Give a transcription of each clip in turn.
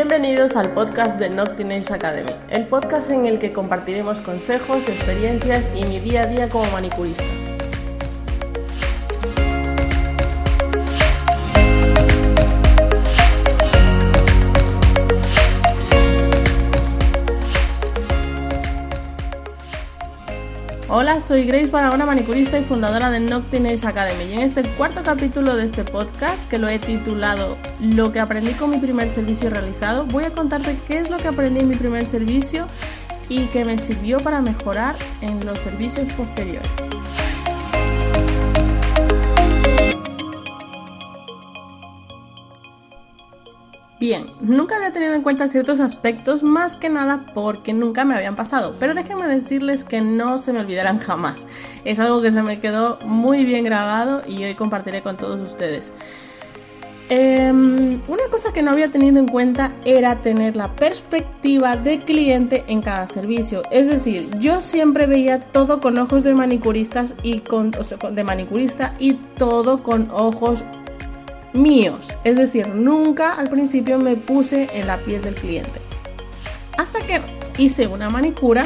Bienvenidos al podcast de Not Teenage Academy, el podcast en el que compartiremos consejos, experiencias y mi día a día como manicurista. Hola, soy Grace Barahona, manicurista y fundadora de Nocturnals Academy. Y en este cuarto capítulo de este podcast, que lo he titulado Lo que aprendí con mi primer servicio realizado, voy a contarte qué es lo que aprendí en mi primer servicio y que me sirvió para mejorar en los servicios posteriores. Bien, nunca había tenido en cuenta ciertos aspectos más que nada porque nunca me habían pasado, pero déjenme decirles que no se me olvidarán jamás. Es algo que se me quedó muy bien grabado y hoy compartiré con todos ustedes. Em, una cosa que no había tenido en cuenta era tener la perspectiva de cliente en cada servicio. Es decir, yo siempre veía todo con ojos de manicuristas y con, de manicurista y todo con ojos míos. Es decir, nunca al principio me puse en la piel del cliente. Hasta que hice una manicura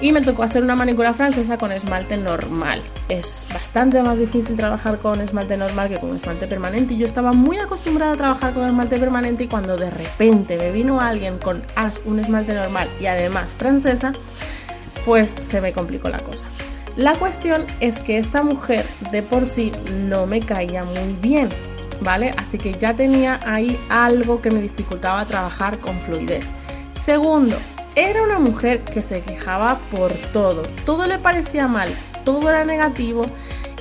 y me tocó hacer una manicura francesa con esmalte normal. Es bastante más difícil trabajar con esmalte normal que con esmalte permanente y yo estaba muy acostumbrada a trabajar con esmalte permanente y cuando de repente me vino alguien con as un esmalte normal y además francesa, pues se me complicó la cosa. La cuestión es que esta mujer de por sí no me caía muy bien. ¿Vale? Así que ya tenía ahí algo que me dificultaba trabajar con fluidez. Segundo, era una mujer que se quejaba por todo, todo le parecía mal, todo era negativo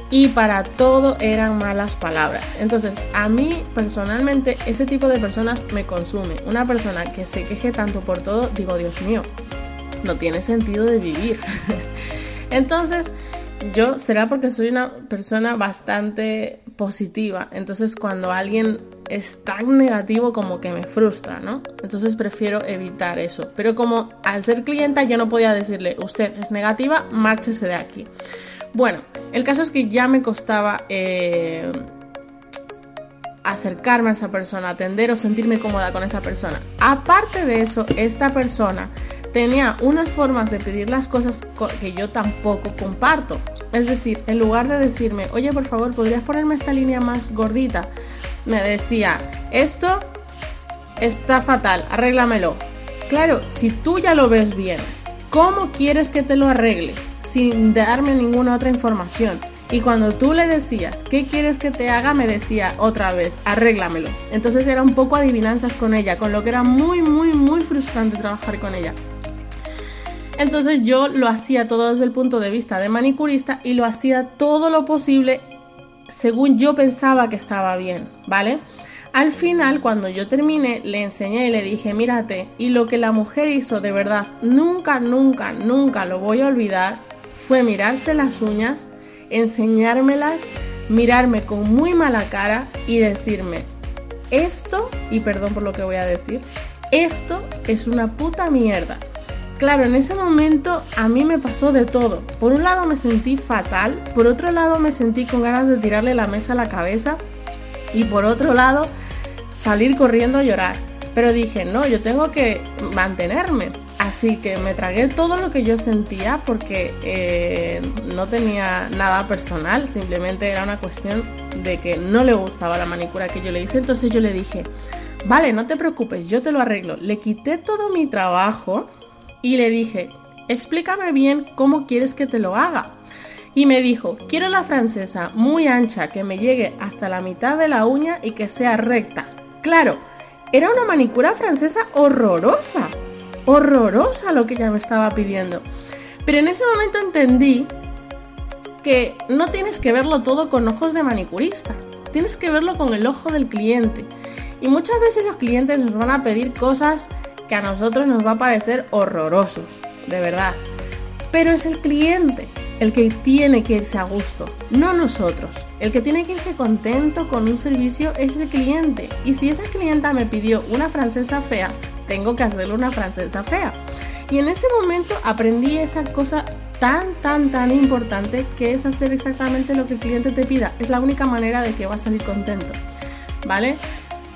y para todo eran malas palabras. Entonces, a mí personalmente ese tipo de personas me consume. Una persona que se queje tanto por todo, digo, Dios mío, no tiene sentido de vivir. Entonces, yo será porque soy una persona bastante positiva, entonces cuando alguien es tan negativo como que me frustra, ¿no? Entonces prefiero evitar eso. Pero como al ser clienta yo no podía decirle, usted es negativa, márchese de aquí. Bueno, el caso es que ya me costaba eh, acercarme a esa persona, atender o sentirme cómoda con esa persona. Aparte de eso, esta persona tenía unas formas de pedir las cosas que yo tampoco comparto. Es decir, en lugar de decirme, oye, por favor, ¿podrías ponerme esta línea más gordita? Me decía, esto está fatal, arréglamelo. Claro, si tú ya lo ves bien, ¿cómo quieres que te lo arregle? Sin darme ninguna otra información. Y cuando tú le decías, ¿qué quieres que te haga? Me decía otra vez, arréglamelo. Entonces era un poco adivinanzas con ella, con lo que era muy, muy, muy frustrante trabajar con ella. Entonces yo lo hacía todo desde el punto de vista de manicurista y lo hacía todo lo posible según yo pensaba que estaba bien, ¿vale? Al final, cuando yo terminé, le enseñé y le dije, mírate, y lo que la mujer hizo de verdad, nunca, nunca, nunca lo voy a olvidar, fue mirarse las uñas, enseñármelas, mirarme con muy mala cara y decirme, esto, y perdón por lo que voy a decir, esto es una puta mierda. Claro, en ese momento a mí me pasó de todo. Por un lado me sentí fatal, por otro lado me sentí con ganas de tirarle la mesa a la cabeza y por otro lado salir corriendo a llorar. Pero dije, no, yo tengo que mantenerme. Así que me tragué todo lo que yo sentía porque eh, no tenía nada personal, simplemente era una cuestión de que no le gustaba la manicura que yo le hice. Entonces yo le dije, vale, no te preocupes, yo te lo arreglo. Le quité todo mi trabajo y le dije, explícame bien cómo quieres que te lo haga. Y me dijo, quiero la francesa muy ancha, que me llegue hasta la mitad de la uña y que sea recta. Claro, era una manicura francesa horrorosa, horrorosa lo que ella me estaba pidiendo. Pero en ese momento entendí que no tienes que verlo todo con ojos de manicurista, tienes que verlo con el ojo del cliente. Y muchas veces los clientes nos van a pedir cosas que a nosotros nos va a parecer horrorosos, de verdad. Pero es el cliente el que tiene que irse a gusto, no nosotros. El que tiene que irse contento con un servicio es el cliente. Y si esa clienta me pidió una francesa fea, tengo que hacerle una francesa fea. Y en ese momento aprendí esa cosa tan, tan, tan importante que es hacer exactamente lo que el cliente te pida. Es la única manera de que va a salir contento. ¿Vale?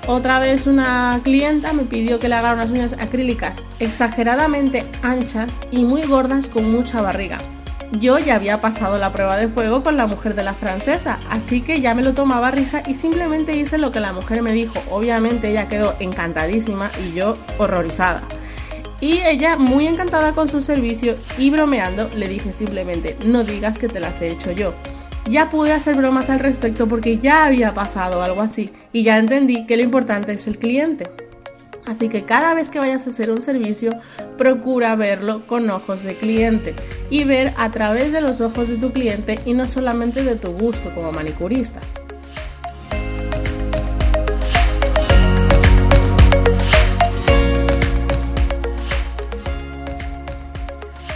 Otra vez una clienta me pidió que le haga unas uñas acrílicas exageradamente anchas y muy gordas con mucha barriga. Yo ya había pasado la prueba de fuego con la mujer de la francesa, así que ya me lo tomaba risa y simplemente hice lo que la mujer me dijo. Obviamente ella quedó encantadísima y yo horrorizada. Y ella, muy encantada con su servicio y bromeando, le dije simplemente, no digas que te las he hecho yo ya pude hacer bromas al respecto porque ya había pasado algo así y ya entendí que lo importante es el cliente. Así que cada vez que vayas a hacer un servicio, procura verlo con ojos de cliente y ver a través de los ojos de tu cliente y no solamente de tu gusto como manicurista.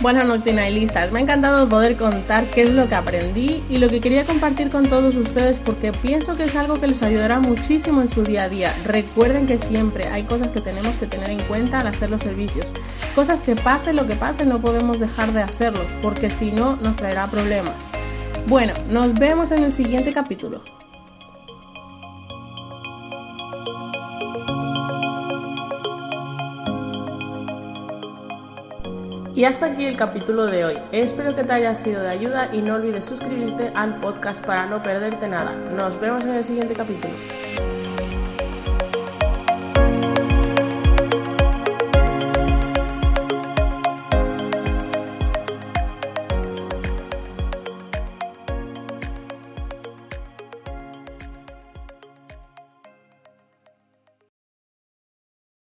Buenas noctinailistas, me ha encantado poder contar qué es lo que aprendí y lo que quería compartir con todos ustedes porque pienso que es algo que les ayudará muchísimo en su día a día. Recuerden que siempre hay cosas que tenemos que tener en cuenta al hacer los servicios. Cosas que pase lo que pase no podemos dejar de hacerlos porque si no nos traerá problemas. Bueno, nos vemos en el siguiente capítulo. Y hasta aquí el capítulo de hoy. Espero que te haya sido de ayuda y no olvides suscribirte al podcast para no perderte nada. Nos vemos en el siguiente capítulo.